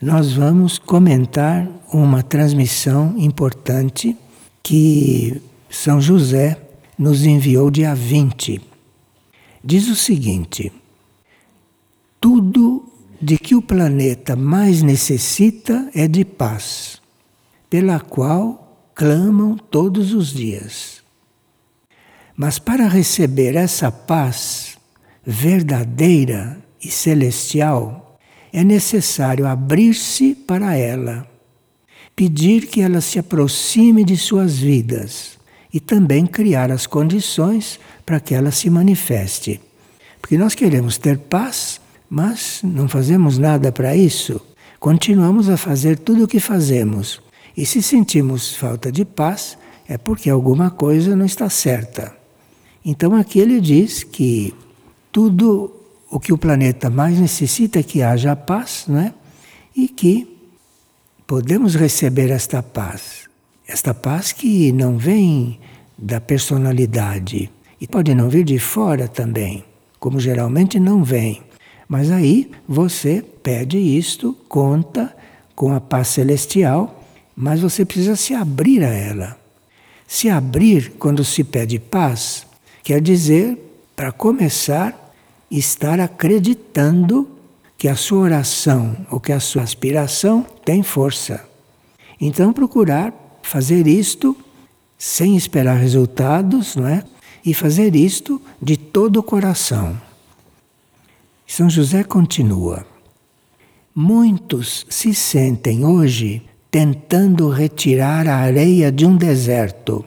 nós vamos comentar uma transmissão importante que São José nos enviou dia 20. Diz o seguinte: tudo de que o planeta mais necessita é de paz, pela qual clamam todos os dias. Mas para receber essa paz verdadeira e celestial, é necessário abrir-se para ela, pedir que ela se aproxime de suas vidas e também criar as condições para que ela se manifeste. Porque nós queremos ter paz, mas não fazemos nada para isso. Continuamos a fazer tudo o que fazemos. E se sentimos falta de paz, é porque alguma coisa não está certa. Então aqui ele diz que tudo o que o planeta mais necessita é que haja paz, não é? E que podemos receber esta paz. Esta paz que não vem da personalidade e pode não vir de fora também, como geralmente não vem. Mas aí você pede isto, conta com a paz celestial, mas você precisa se abrir a ela. Se abrir quando se pede paz, quer dizer, para começar, estar acreditando que a sua oração ou que a sua aspiração tem força. Então procurar fazer isto sem esperar resultados, não é? E fazer isto de todo o coração. São José continua: Muitos se sentem hoje tentando retirar a areia de um deserto,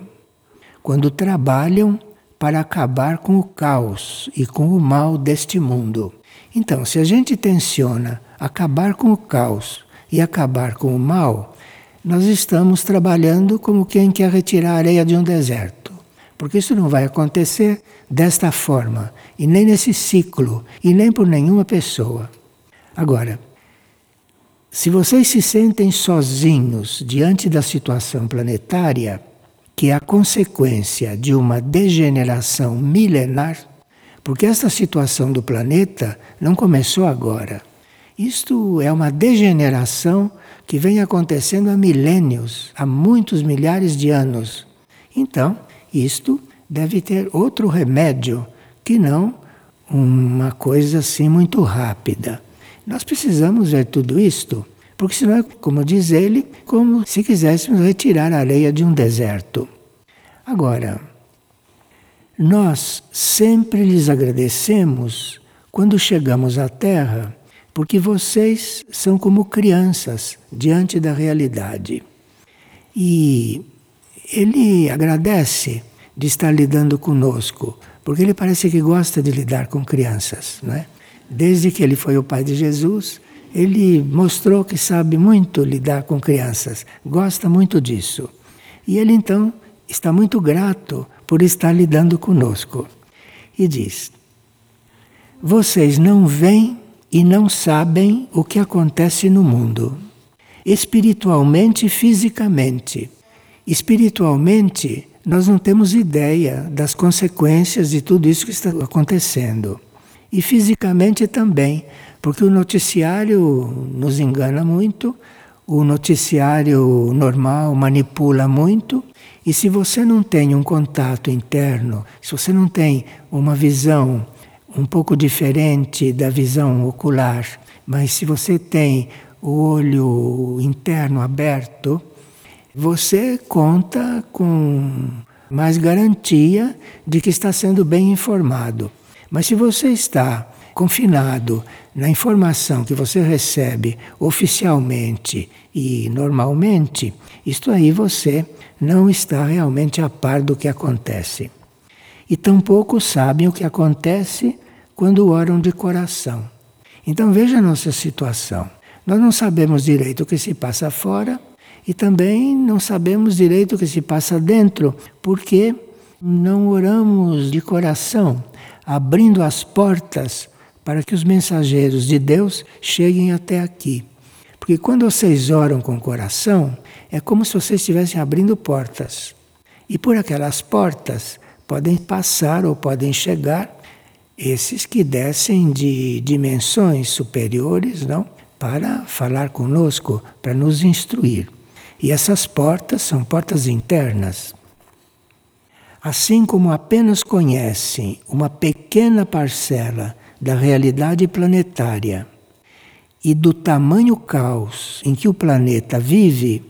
quando trabalham para acabar com o caos e com o mal deste mundo. Então, se a gente tenciona acabar com o caos e acabar com o mal, nós estamos trabalhando como quem quer retirar a areia de um deserto. Porque isso não vai acontecer desta forma, e nem nesse ciclo, e nem por nenhuma pessoa. Agora, se vocês se sentem sozinhos diante da situação planetária, que é a consequência de uma degeneração milenar, porque esta situação do planeta não começou agora. Isto é uma degeneração que vem acontecendo há milênios, há muitos milhares de anos. Então, isto deve ter outro remédio que não uma coisa assim muito rápida. Nós precisamos ver tudo isto porque senão é, como diz ele, como se quiséssemos retirar a areia de um deserto. Agora, nós sempre lhes agradecemos quando chegamos à Terra, porque vocês são como crianças diante da realidade. E ele agradece de estar lidando conosco, porque ele parece que gosta de lidar com crianças, não é? Desde que ele foi o pai de Jesus, ele mostrou que sabe muito lidar com crianças, gosta muito disso. E ele então está muito grato por estar lidando conosco. E diz: Vocês não veem e não sabem o que acontece no mundo, espiritualmente e fisicamente. Espiritualmente, nós não temos ideia das consequências de tudo isso que está acontecendo. E fisicamente também, porque o noticiário nos engana muito, o noticiário normal manipula muito, e se você não tem um contato interno, se você não tem uma visão um pouco diferente da visão ocular, mas se você tem o olho interno aberto, você conta com mais garantia de que está sendo bem informado. Mas se você está confinado na informação que você recebe oficialmente e normalmente, isto aí você não está realmente a par do que acontece. E tampouco sabem o que acontece quando oram de coração. Então veja a nossa situação. Nós não sabemos direito o que se passa fora e também não sabemos direito o que se passa dentro, porque não oramos de coração, abrindo as portas para que os mensageiros de Deus cheguem até aqui. Porque quando vocês oram com o coração, é como se vocês estivessem abrindo portas. E por aquelas portas podem passar ou podem chegar esses que descem de dimensões superiores, não? para falar conosco, para nos instruir. E essas portas são portas internas. Assim como apenas conhecem uma pequena parcela da realidade planetária e do tamanho caos em que o planeta vive,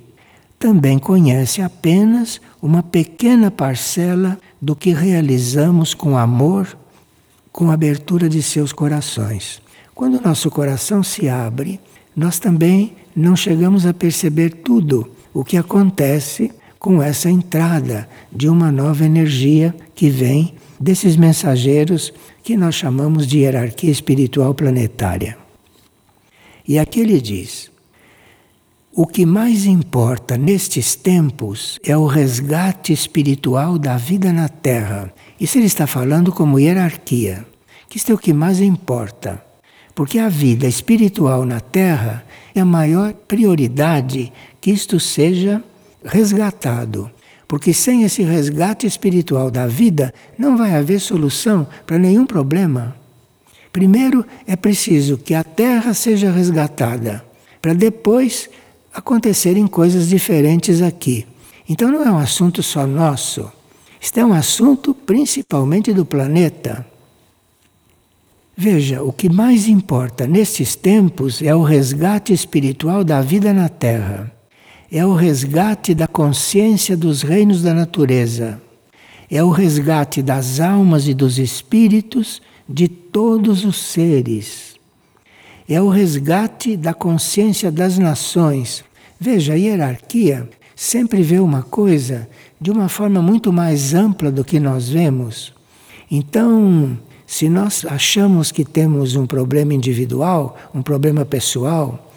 também conhece apenas uma pequena parcela do que realizamos com amor, com abertura de seus corações. Quando nosso coração se abre, nós também não chegamos a perceber tudo o que acontece com essa entrada de uma nova energia que vem desses mensageiros que nós chamamos de hierarquia espiritual planetária. E aqui ele diz: o que mais importa nestes tempos é o resgate espiritual da vida na Terra. Isso ele está falando como hierarquia, que isto é o que mais importa. Porque a vida espiritual na Terra é a maior prioridade que isto seja resgatado. Porque sem esse resgate espiritual da vida, não vai haver solução para nenhum problema. Primeiro é preciso que a terra seja resgatada, para depois acontecerem coisas diferentes aqui. Então não é um assunto só nosso. Isto é um assunto principalmente do planeta. Veja, o que mais importa nestes tempos é o resgate espiritual da vida na Terra é o resgate da consciência dos reinos da natureza, é o resgate das almas e dos espíritos de todos os seres, é o resgate da consciência das nações. Veja, a hierarquia sempre vê uma coisa de uma forma muito mais ampla do que nós vemos. Então, se nós achamos que temos um problema individual, um problema pessoal,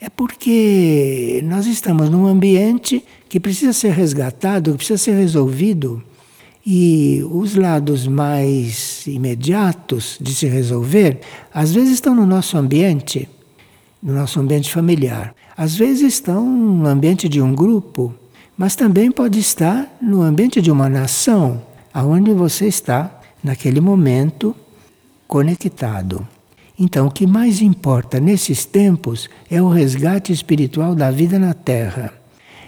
é porque nós estamos num ambiente que precisa ser resgatado, que precisa ser resolvido. E os lados mais imediatos de se resolver, às vezes estão no nosso ambiente, no nosso ambiente familiar. Às vezes estão no ambiente de um grupo, mas também pode estar no ambiente de uma nação, aonde você está naquele momento conectado. Então, o que mais importa nesses tempos é o resgate espiritual da vida na Terra.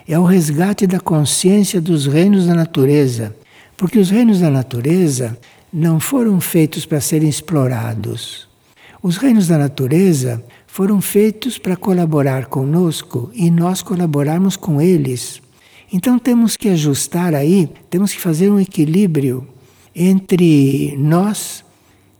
É o resgate da consciência dos reinos da natureza. Porque os reinos da natureza não foram feitos para serem explorados. Os reinos da natureza foram feitos para colaborar conosco e nós colaborarmos com eles. Então temos que ajustar aí, temos que fazer um equilíbrio entre nós,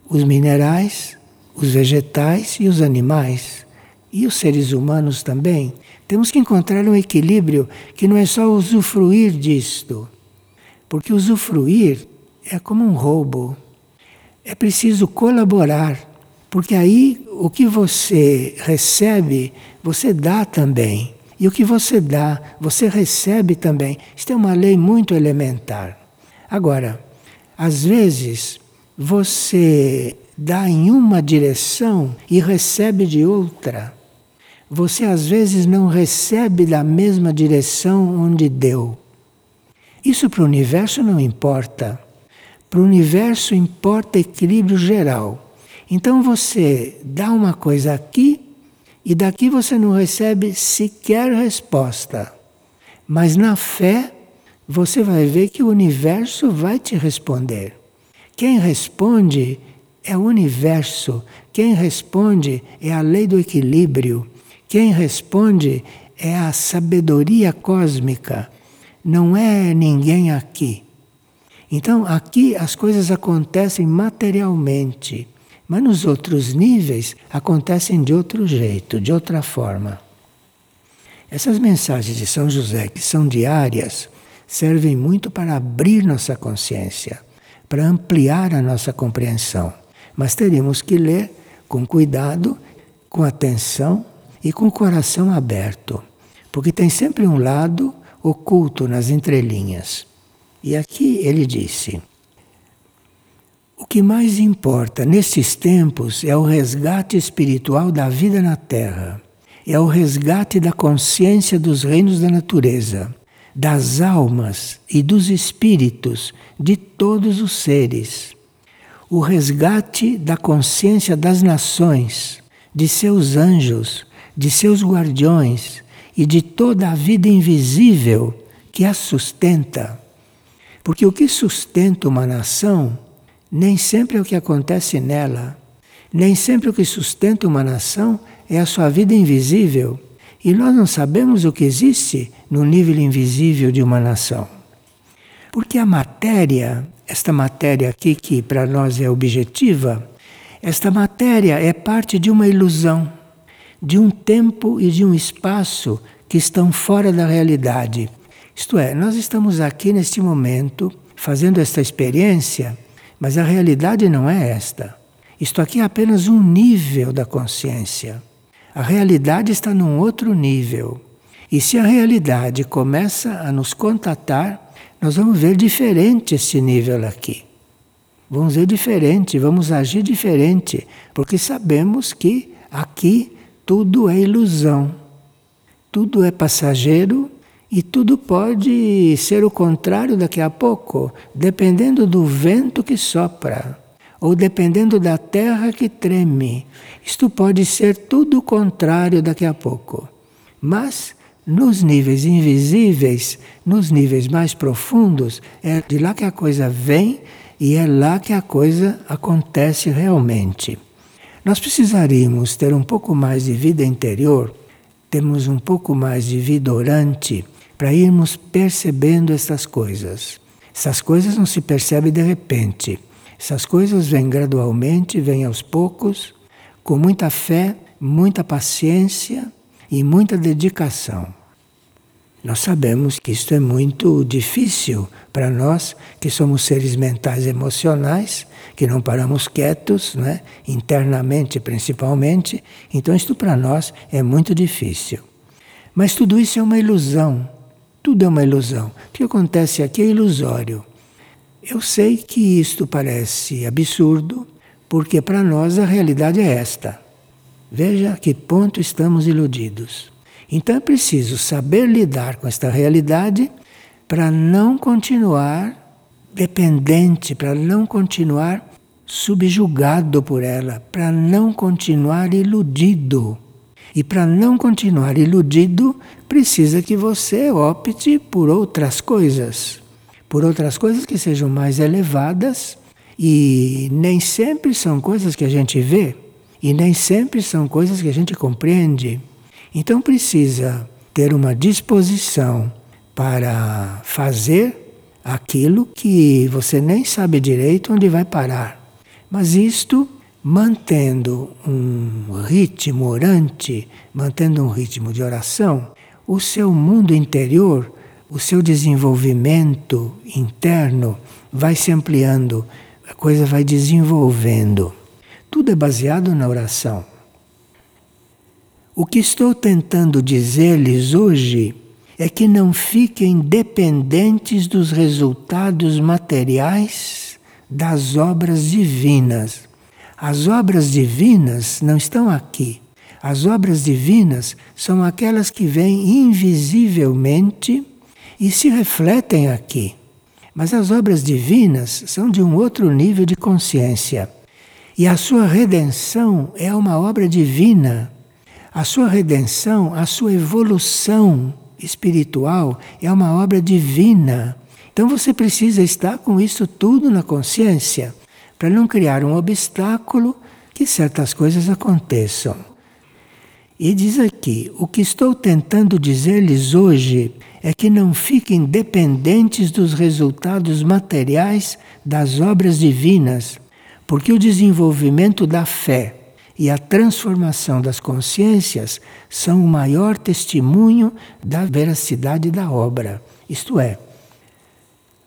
os minerais, os vegetais e os animais, e os seres humanos também. Temos que encontrar um equilíbrio que não é só usufruir disto, porque usufruir é como um roubo. É preciso colaborar, porque aí o que você recebe, você dá também. E o que você dá, você recebe também. Isto é uma lei muito elementar. Agora, às vezes, você dá em uma direção e recebe de outra. Você às vezes não recebe da mesma direção onde deu. Isso para o universo não importa. Para o universo importa equilíbrio geral. Então você dá uma coisa aqui e daqui você não recebe sequer resposta. Mas na fé, você vai ver que o universo vai te responder. Quem responde é o universo. Quem responde é a lei do equilíbrio. Quem responde é a sabedoria cósmica. Não é ninguém aqui. Então, aqui as coisas acontecem materialmente, mas nos outros níveis acontecem de outro jeito, de outra forma. Essas mensagens de São José, que são diárias, servem muito para abrir nossa consciência, para ampliar a nossa compreensão. Mas teríamos que ler com cuidado, com atenção e com o coração aberto, porque tem sempre um lado oculto nas entrelinhas. E aqui ele disse: O que mais importa nesses tempos é o resgate espiritual da vida na Terra, é o resgate da consciência dos reinos da natureza, das almas e dos espíritos de todos os seres o resgate da consciência das nações, de seus anjos, de seus guardiões e de toda a vida invisível que a sustenta. Porque o que sustenta uma nação nem sempre é o que acontece nela. Nem sempre o que sustenta uma nação é a sua vida invisível. E nós não sabemos o que existe no nível invisível de uma nação. Porque a matéria, esta matéria aqui que para nós é objetiva, esta matéria é parte de uma ilusão, de um tempo e de um espaço que estão fora da realidade. Isto é, nós estamos aqui neste momento fazendo esta experiência, mas a realidade não é esta. Isto aqui é apenas um nível da consciência. A realidade está num outro nível. E se a realidade começa a nos contatar, nós vamos ver diferente esse nível aqui. Vamos ver diferente, vamos agir diferente, porque sabemos que aqui tudo é ilusão, tudo é passageiro e tudo pode ser o contrário daqui a pouco, dependendo do vento que sopra ou dependendo da terra que treme. Isto pode ser tudo o contrário daqui a pouco. Mas nos níveis invisíveis, nos níveis mais profundos, é de lá que a coisa vem e é lá que a coisa acontece realmente. Nós precisaríamos ter um pouco mais de vida interior, temos um pouco mais de vida orante para irmos percebendo essas coisas. Essas coisas não se percebem de repente. Essas coisas vêm gradualmente, vêm aos poucos, com muita fé, muita paciência e muita dedicação. Nós sabemos que isto é muito difícil para nós, que somos seres mentais emocionais, que não paramos quietos, né? internamente principalmente. Então, isto para nós é muito difícil. Mas tudo isso é uma ilusão. Tudo é uma ilusão. O que acontece aqui é ilusório. Eu sei que isto parece absurdo, porque para nós a realidade é esta. Veja a que ponto estamos iludidos. Então é preciso saber lidar com esta realidade para não continuar dependente, para não continuar subjugado por ela, para não continuar iludido. E para não continuar iludido, precisa que você opte por outras coisas por outras coisas que sejam mais elevadas e nem sempre são coisas que a gente vê e nem sempre são coisas que a gente compreende. Então precisa ter uma disposição para fazer aquilo que você nem sabe direito onde vai parar. Mas isto mantendo um ritmo orante, mantendo um ritmo de oração, o seu mundo interior o seu desenvolvimento interno vai se ampliando, a coisa vai desenvolvendo. Tudo é baseado na oração. O que estou tentando dizer-lhes hoje é que não fiquem dependentes dos resultados materiais das obras divinas. As obras divinas não estão aqui. As obras divinas são aquelas que vêm invisivelmente e se refletem aqui. Mas as obras divinas são de um outro nível de consciência. E a sua redenção é uma obra divina. A sua redenção, a sua evolução espiritual é uma obra divina. Então você precisa estar com isso tudo na consciência para não criar um obstáculo que certas coisas aconteçam. E diz aqui: o que estou tentando dizer-lhes hoje é que não fiquem dependentes dos resultados materiais das obras divinas, porque o desenvolvimento da fé e a transformação das consciências são o maior testemunho da veracidade da obra. Isto é,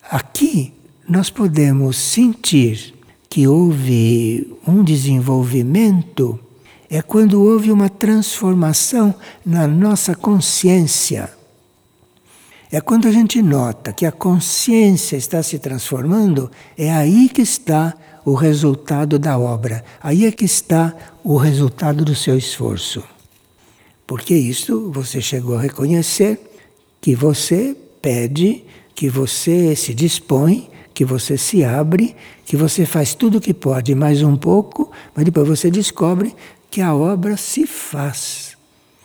aqui nós podemos sentir que houve um desenvolvimento é quando houve uma transformação na nossa consciência é quando a gente nota que a consciência está se transformando, é aí que está o resultado da obra, aí é que está o resultado do seu esforço. Porque isso você chegou a reconhecer que você pede, que você se dispõe, que você se abre, que você faz tudo o que pode, mais um pouco, mas depois você descobre que a obra se faz.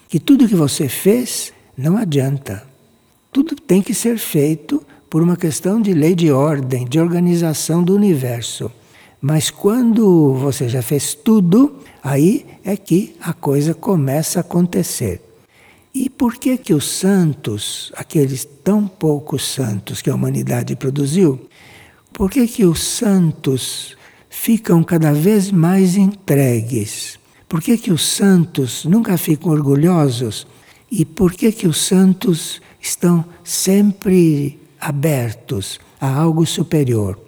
que tudo que você fez não adianta. Tudo tem que ser feito por uma questão de lei de ordem, de organização do universo. Mas quando você já fez tudo, aí é que a coisa começa a acontecer. E por que que os santos, aqueles tão poucos santos que a humanidade produziu, por que que os santos ficam cada vez mais entregues? Por que que os santos nunca ficam orgulhosos? E por que que os santos estão sempre abertos a algo superior?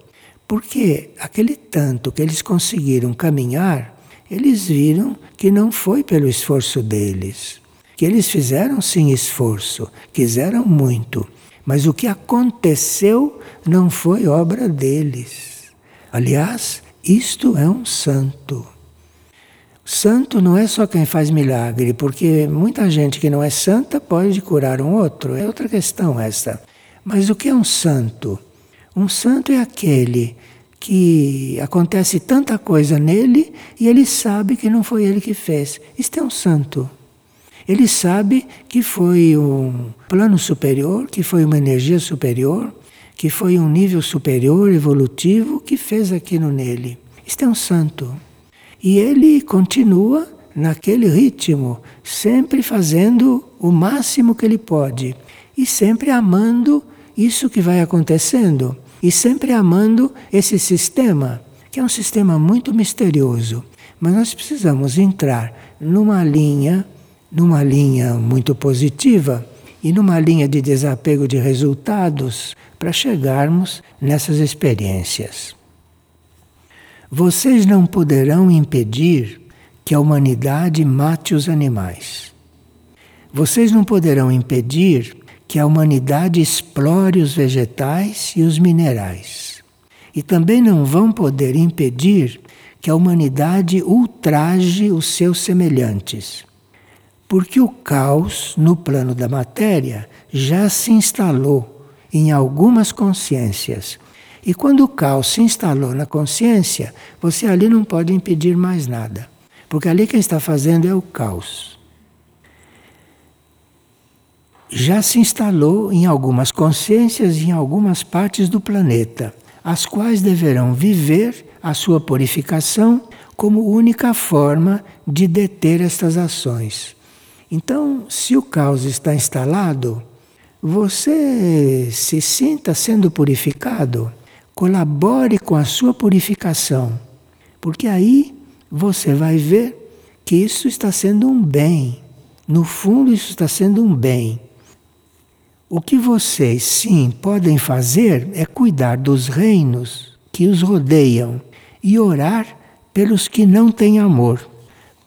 Porque aquele tanto que eles conseguiram caminhar, eles viram que não foi pelo esforço deles que eles fizeram sim esforço, quiseram muito, mas o que aconteceu não foi obra deles. Aliás, isto é um santo. Santo não é só quem faz milagre, porque muita gente que não é santa pode curar um outro, é outra questão essa. Mas o que é um santo? Um santo é aquele que acontece tanta coisa nele e ele sabe que não foi ele que fez. Isto é um santo. Ele sabe que foi um plano superior, que foi uma energia superior, que foi um nível superior evolutivo que fez aquilo nele. Isto é um santo. E ele continua naquele ritmo, sempre fazendo o máximo que ele pode e sempre amando isso que vai acontecendo e sempre amando esse sistema, que é um sistema muito misterioso. Mas nós precisamos entrar numa linha numa linha muito positiva e numa linha de desapego de resultados para chegarmos nessas experiências. Vocês não poderão impedir que a humanidade mate os animais. Vocês não poderão impedir que a humanidade explore os vegetais e os minerais. E também não vão poder impedir que a humanidade ultraje os seus semelhantes porque o caos no plano da matéria já se instalou em algumas consciências. E quando o caos se instalou na consciência, você ali não pode impedir mais nada. Porque ali quem está fazendo é o caos. Já se instalou em algumas consciências em algumas partes do planeta, as quais deverão viver a sua purificação como única forma de deter estas ações. Então, se o caos está instalado, você se sinta sendo purificado, colabore com a sua purificação, porque aí você vai ver que isso está sendo um bem. No fundo, isso está sendo um bem. O que vocês sim podem fazer é cuidar dos reinos que os rodeiam e orar pelos que não têm amor,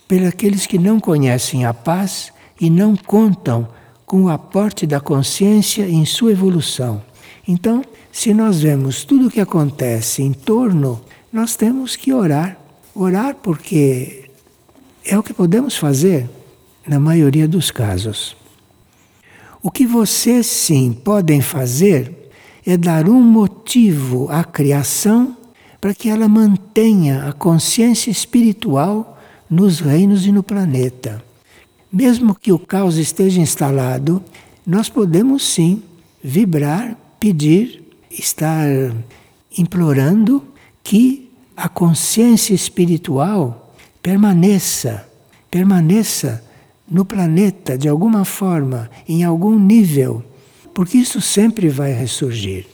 pelos aqueles que não conhecem a paz e não contam com o aporte da consciência em sua evolução. Então, se nós vemos tudo o que acontece em torno, nós temos que orar. Orar porque é o que podemos fazer na maioria dos casos. O que vocês sim podem fazer é dar um motivo à criação para que ela mantenha a consciência espiritual nos reinos e no planeta. Mesmo que o caos esteja instalado, nós podemos sim vibrar, pedir, estar implorando que a consciência espiritual permaneça, permaneça no planeta de alguma forma, em algum nível, porque isso sempre vai ressurgir.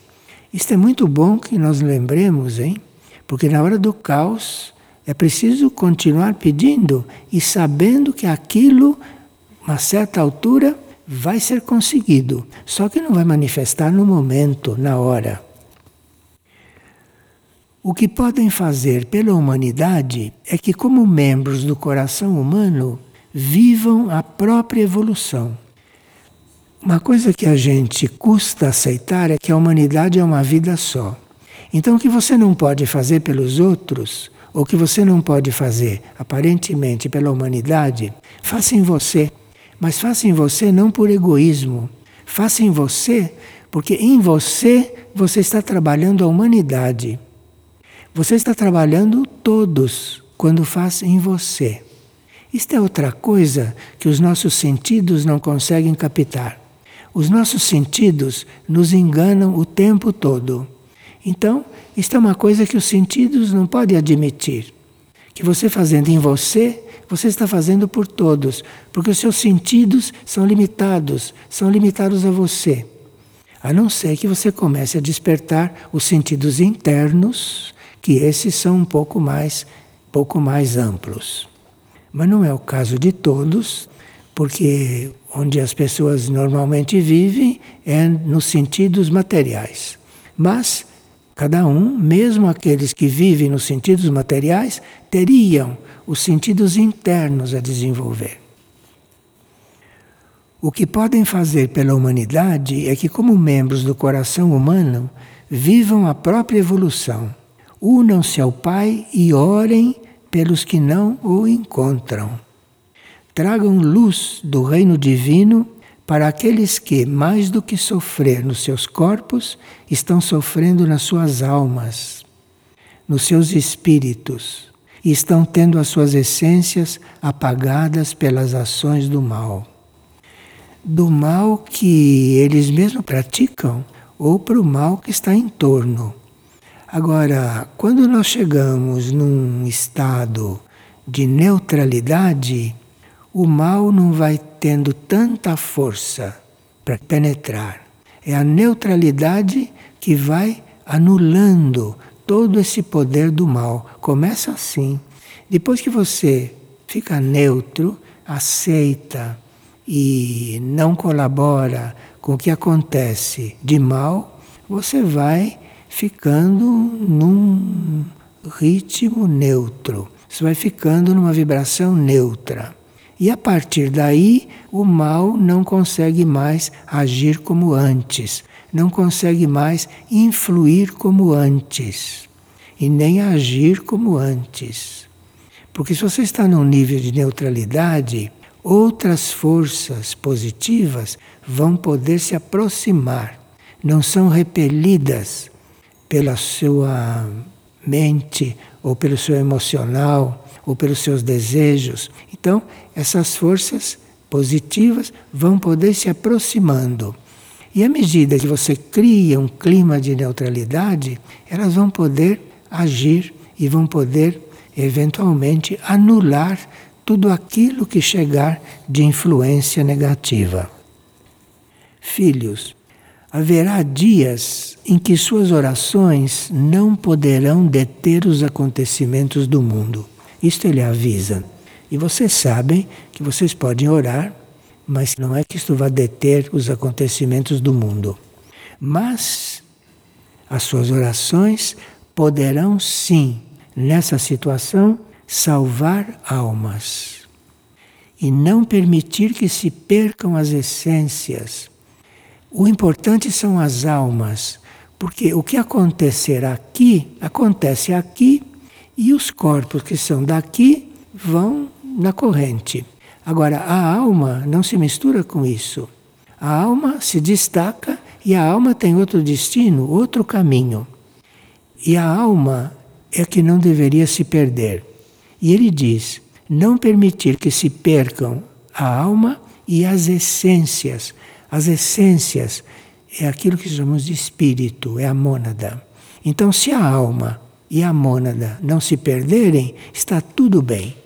Isto é muito bom que nós lembremos, hein? Porque na hora do caos é preciso continuar pedindo e sabendo que aquilo, uma certa altura, vai ser conseguido. Só que não vai manifestar no momento, na hora. O que podem fazer pela humanidade é que, como membros do coração humano, vivam a própria evolução. Uma coisa que a gente custa aceitar é que a humanidade é uma vida só. Então, o que você não pode fazer pelos outros, o que você não pode fazer, aparentemente, pela humanidade, faça em você. Mas faça em você não por egoísmo. Faça em você porque em você você está trabalhando a humanidade. Você está trabalhando todos quando faz em você. Isto é outra coisa que os nossos sentidos não conseguem captar. Os nossos sentidos nos enganam o tempo todo. Então, isto é uma coisa que os sentidos não podem admitir. Que você fazendo em você, você está fazendo por todos, porque os seus sentidos são limitados, são limitados a você. A não ser que você comece a despertar os sentidos internos, que esses são um pouco mais, pouco mais amplos. Mas não é o caso de todos, porque onde as pessoas normalmente vivem é nos sentidos materiais. Mas cada um, mesmo aqueles que vivem nos sentidos materiais, teriam os sentidos internos a desenvolver. O que podem fazer pela humanidade é que, como membros do coração humano, vivam a própria evolução. Unam-se ao Pai e orem pelos que não o encontram. Tragam luz do reino divino para aqueles que, mais do que sofrer nos seus corpos, estão sofrendo nas suas almas, nos seus espíritos, e estão tendo as suas essências apagadas pelas ações do mal do mal que eles mesmos praticam ou para o mal que está em torno. Agora, quando nós chegamos num estado de neutralidade, o mal não vai tendo tanta força para penetrar. É a neutralidade que vai anulando todo esse poder do mal. Começa assim. Depois que você fica neutro, aceita, e não colabora com o que acontece de mal, você vai ficando num ritmo neutro. Você vai ficando numa vibração neutra. E a partir daí, o mal não consegue mais agir como antes, não consegue mais influir como antes, e nem agir como antes. Porque se você está num nível de neutralidade, outras forças positivas vão poder se aproximar, não são repelidas pela sua mente ou pelo seu emocional ou pelos seus desejos. Então, essas forças positivas vão poder se aproximando. E à medida que você cria um clima de neutralidade, elas vão poder agir e vão poder eventualmente anular tudo aquilo que chegar de influência negativa. Filhos, haverá dias em que suas orações não poderão deter os acontecimentos do mundo. Isto ele avisa. E vocês sabem que vocês podem orar, mas não é que isto vá deter os acontecimentos do mundo. Mas as suas orações poderão sim, nessa situação, salvar almas e não permitir que se percam as essências. O importante são as almas, porque o que acontecer aqui, acontece aqui e os corpos que são daqui vão na corrente. Agora, a alma não se mistura com isso. A alma se destaca e a alma tem outro destino, outro caminho. E a alma é que não deveria se perder. E ele diz: não permitir que se percam a alma e as essências. As essências é aquilo que chamamos de espírito, é a mônada. Então, se a alma e a mônada não se perderem, está tudo bem.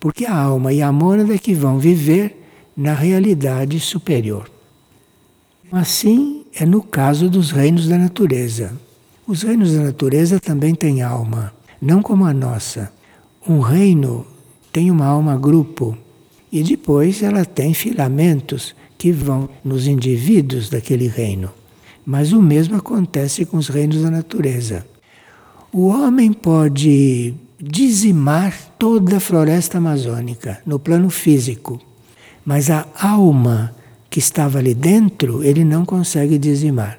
Porque a alma e a mônada é que vão viver na realidade superior. Assim é no caso dos reinos da natureza. Os reinos da natureza também têm alma, não como a nossa. Um reino tem uma alma grupo e depois ela tem filamentos que vão nos indivíduos daquele reino. Mas o mesmo acontece com os reinos da natureza. O homem pode dizimar toda a floresta amazônica no plano físico, mas a alma que estava ali dentro ele não consegue dizimar.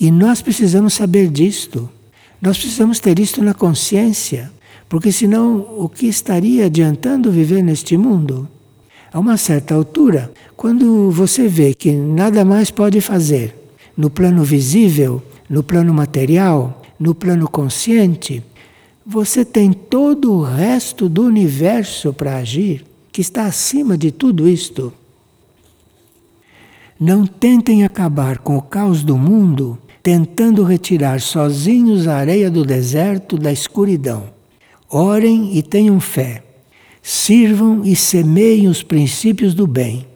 E nós precisamos saber disto. Nós precisamos ter isto na consciência. Porque senão, o que estaria adiantando viver neste mundo? A uma certa altura, quando você vê que nada mais pode fazer no plano visível, no plano material, no plano consciente, você tem todo o resto do universo para agir. que está acima de tudo isto. Não tentem acabar com o caos do mundo tentando retirar sozinhos a areia do deserto da escuridão. Orem e tenham fé. Sirvam e semeiem os princípios do bem.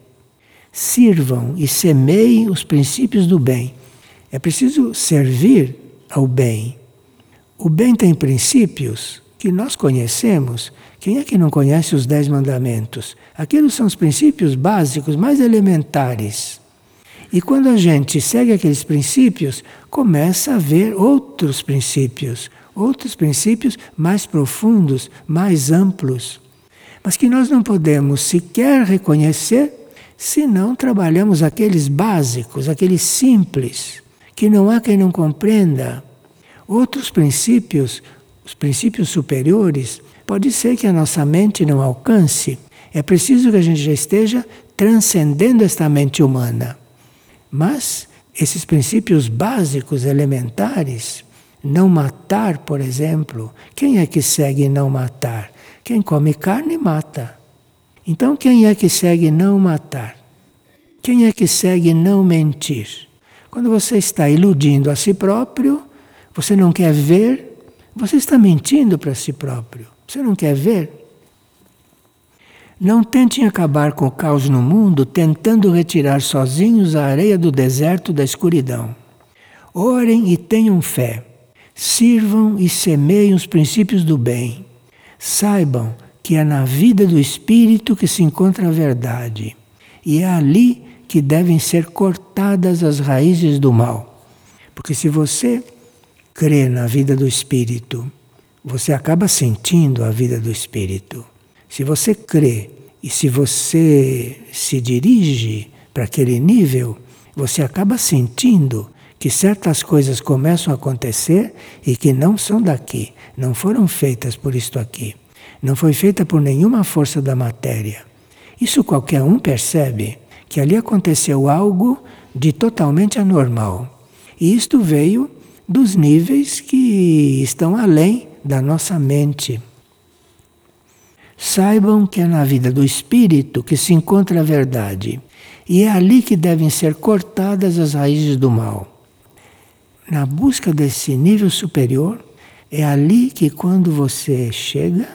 Sirvam e semeiem os princípios do bem. É preciso servir ao bem. O bem tem princípios que nós conhecemos. Quem é que não conhece os Dez Mandamentos? Aqueles são os princípios básicos, mais elementares. E quando a gente segue aqueles princípios, começa a ver outros princípios, outros princípios mais profundos, mais amplos, mas que nós não podemos sequer reconhecer se não trabalhamos aqueles básicos, aqueles simples, que não há quem não compreenda. Outros princípios, os princípios superiores, pode ser que a nossa mente não alcance. É preciso que a gente já esteja transcendendo esta mente humana. Mas esses princípios básicos, elementares, não matar, por exemplo, quem é que segue não matar? Quem come carne mata. Então, quem é que segue não matar? Quem é que segue não mentir? Quando você está iludindo a si próprio, você não quer ver, você está mentindo para si próprio. Você não quer ver. Não tentem acabar com o caos no mundo tentando retirar sozinhos a areia do deserto da escuridão. Orem e tenham fé. Sirvam e semeiem os princípios do bem. Saibam que é na vida do espírito que se encontra a verdade. E é ali que devem ser cortadas as raízes do mal. Porque se você crê na vida do espírito, você acaba sentindo a vida do espírito. Se você crê e se você se dirige para aquele nível, você acaba sentindo que certas coisas começam a acontecer e que não são daqui, não foram feitas por isto aqui, não foi feita por nenhuma força da matéria. Isso qualquer um percebe que ali aconteceu algo de totalmente anormal. E isto veio dos níveis que estão além da nossa mente. Saibam que é na vida do espírito que se encontra a verdade, e é ali que devem ser cortadas as raízes do mal. Na busca desse nível superior, é ali que quando você chega,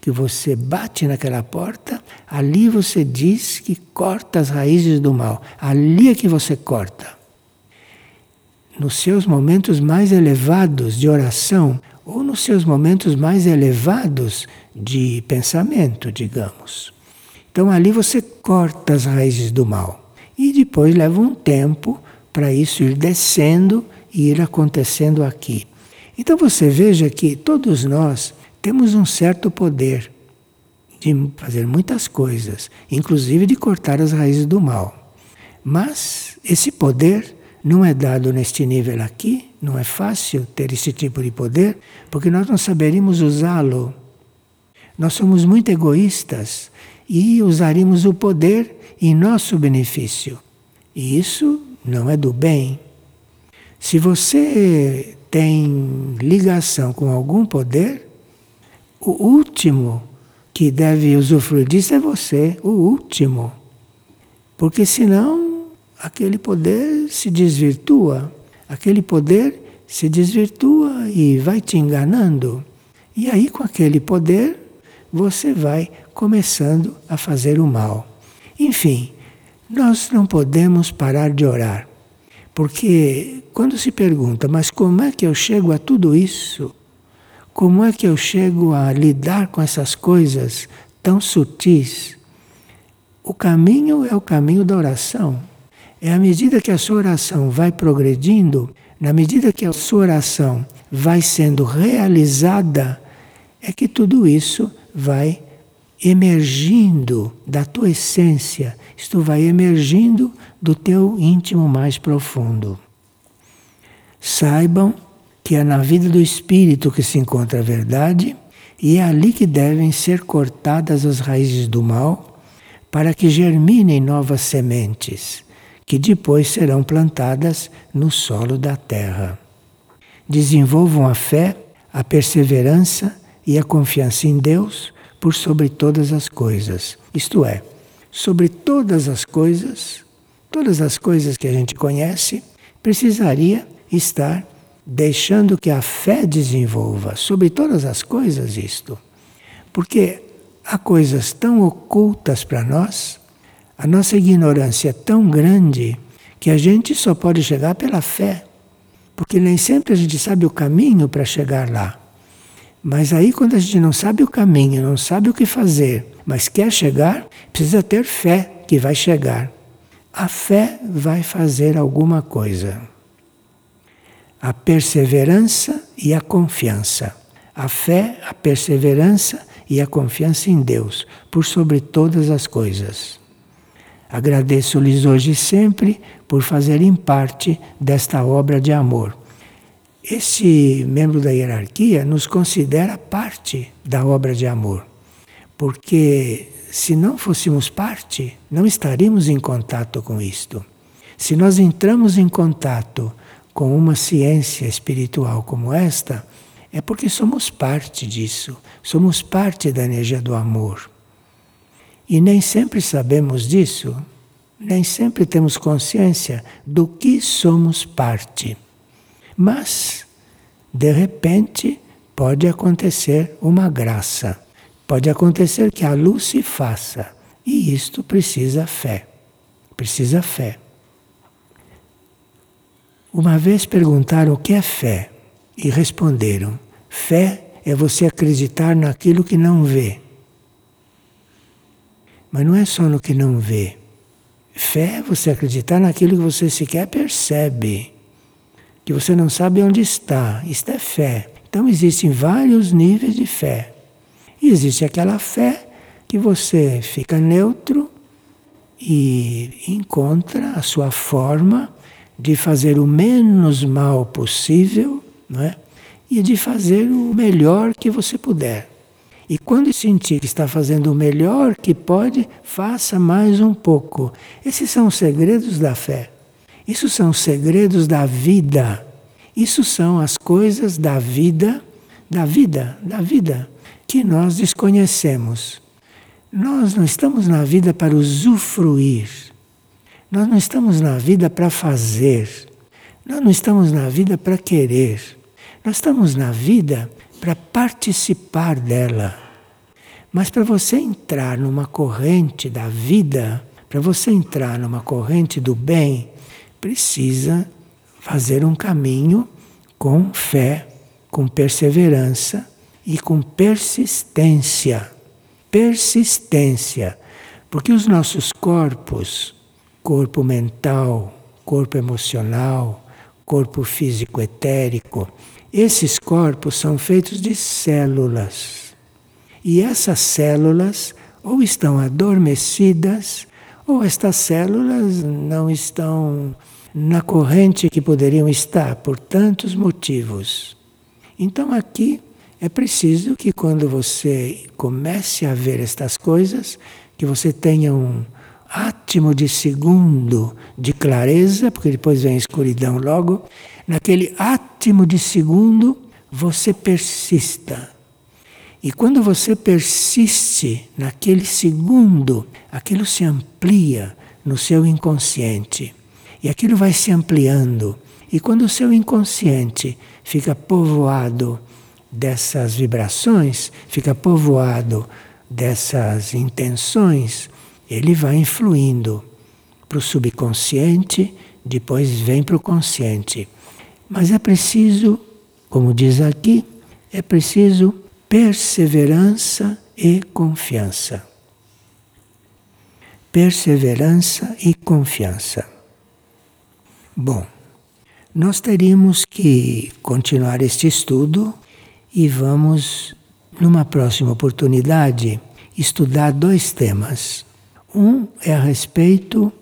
que você bate naquela porta, ali você diz que corta as raízes do mal. Ali é que você corta. Nos seus momentos mais elevados de oração, ou nos seus momentos mais elevados de pensamento, digamos. Então ali você corta as raízes do mal. E depois leva um tempo para isso ir descendo e ir acontecendo aqui. Então você veja que todos nós temos um certo poder de fazer muitas coisas, inclusive de cortar as raízes do mal. Mas esse poder não é dado neste nível aqui, não é fácil ter esse tipo de poder, porque nós não saberíamos usá-lo. Nós somos muito egoístas e usaríamos o poder em nosso benefício. E isso não é do bem. Se você tem ligação com algum poder, o último que deve usufruir disso é você, o último. Porque senão aquele poder se desvirtua, aquele poder se desvirtua e vai te enganando. E aí, com aquele poder, você vai começando a fazer o mal. Enfim, nós não podemos parar de orar. Porque quando se pergunta, mas como é que eu chego a tudo isso? Como é que eu chego a lidar com essas coisas tão sutis? O caminho é o caminho da oração. É à medida que a sua oração vai progredindo, na medida que a sua oração vai sendo realizada, é que tudo isso vai emergindo da tua essência, isto vai emergindo do teu íntimo mais profundo. Saibam que é na vida do espírito que se encontra a verdade e é ali que devem ser cortadas as raízes do mal para que germinem novas sementes que depois serão plantadas no solo da terra. Desenvolvam a fé, a perseverança e a confiança em Deus por sobre todas as coisas. Isto é, sobre todas as coisas, todas as coisas que a gente conhece, precisaria estar deixando que a fé desenvolva sobre todas as coisas isto. Porque há coisas tão ocultas para nós, a nossa ignorância é tão grande que a gente só pode chegar pela fé. Porque nem sempre a gente sabe o caminho para chegar lá. Mas aí, quando a gente não sabe o caminho, não sabe o que fazer, mas quer chegar, precisa ter fé que vai chegar. A fé vai fazer alguma coisa. A perseverança e a confiança. A fé, a perseverança e a confiança em Deus, por sobre todas as coisas. Agradeço-lhes hoje e sempre por fazerem parte desta obra de amor. Esse membro da hierarquia nos considera parte da obra de amor, porque se não fôssemos parte, não estaríamos em contato com isto. Se nós entramos em contato com uma ciência espiritual como esta, é porque somos parte disso, somos parte da energia do amor. E nem sempre sabemos disso, nem sempre temos consciência do que somos parte. Mas, de repente, pode acontecer uma graça, pode acontecer que a luz se faça, e isto precisa fé. Precisa fé. Uma vez perguntaram o que é fé e responderam: fé é você acreditar naquilo que não vê. Mas não é só no que não vê. Fé é você acreditar naquilo que você sequer percebe, que você não sabe onde está. Isto é fé. Então existem vários níveis de fé. E existe aquela fé que você fica neutro e encontra a sua forma de fazer o menos mal possível, não é? E de fazer o melhor que você puder. E quando sentir que está fazendo o melhor que pode, faça mais um pouco. Esses são os segredos da fé. Isso são os segredos da vida. Isso são as coisas da vida, da vida, da vida, que nós desconhecemos. Nós não estamos na vida para usufruir. Nós não estamos na vida para fazer. Nós não estamos na vida para querer. Nós estamos na vida para participar dela. Mas para você entrar numa corrente da vida, para você entrar numa corrente do bem, precisa fazer um caminho com fé, com perseverança e com persistência. Persistência. Porque os nossos corpos, corpo mental, corpo emocional, corpo físico etérico, esses corpos são feitos de células. E essas células ou estão adormecidas, ou estas células não estão na corrente que poderiam estar por tantos motivos. Então aqui é preciso que quando você comece a ver estas coisas, que você tenha um átimo de segundo de clareza, porque depois vem a escuridão logo, naquele átimo de segundo, você persista. E quando você persiste naquele segundo, aquilo se amplia no seu inconsciente. E aquilo vai se ampliando. E quando o seu inconsciente fica povoado dessas vibrações, fica povoado dessas intenções, ele vai influindo para o subconsciente, depois vem para o consciente. Mas é preciso, como diz aqui, é preciso perseverança e confiança. Perseverança e confiança. Bom, nós teríamos que continuar este estudo e vamos, numa próxima oportunidade, estudar dois temas. Um é a respeito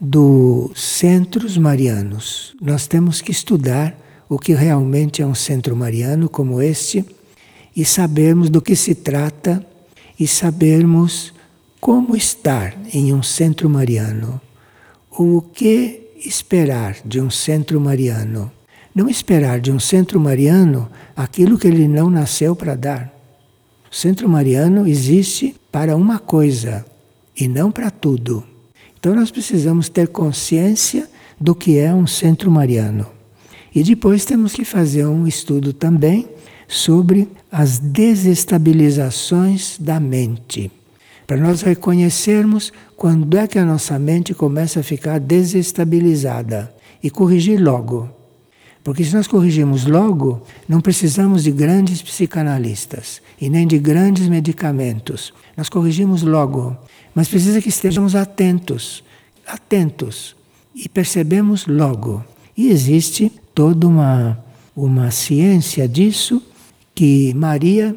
dos centros marianos. Nós temos que estudar o que realmente é um centro mariano como este e sabermos do que se trata e sabermos como estar em um centro mariano. O que esperar de um centro mariano? Não esperar de um centro mariano aquilo que ele não nasceu para dar. O centro mariano existe para uma coisa e não para tudo. Então nós precisamos ter consciência do que é um centro mariano. E depois temos que fazer um estudo também sobre as desestabilizações da mente. Para nós reconhecermos quando é que a nossa mente começa a ficar desestabilizada e corrigir logo. Porque se nós corrigimos logo, não precisamos de grandes psicanalistas e nem de grandes medicamentos. Nós corrigimos logo, mas precisa que estejamos atentos, atentos e percebemos logo. E existe toda uma uma ciência disso que Maria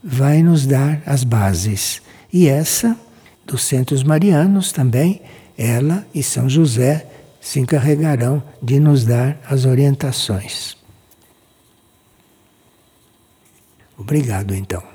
vai nos dar as bases. E essa dos centros marianos também, ela e São José se encarregarão de nos dar as orientações. Obrigado, então.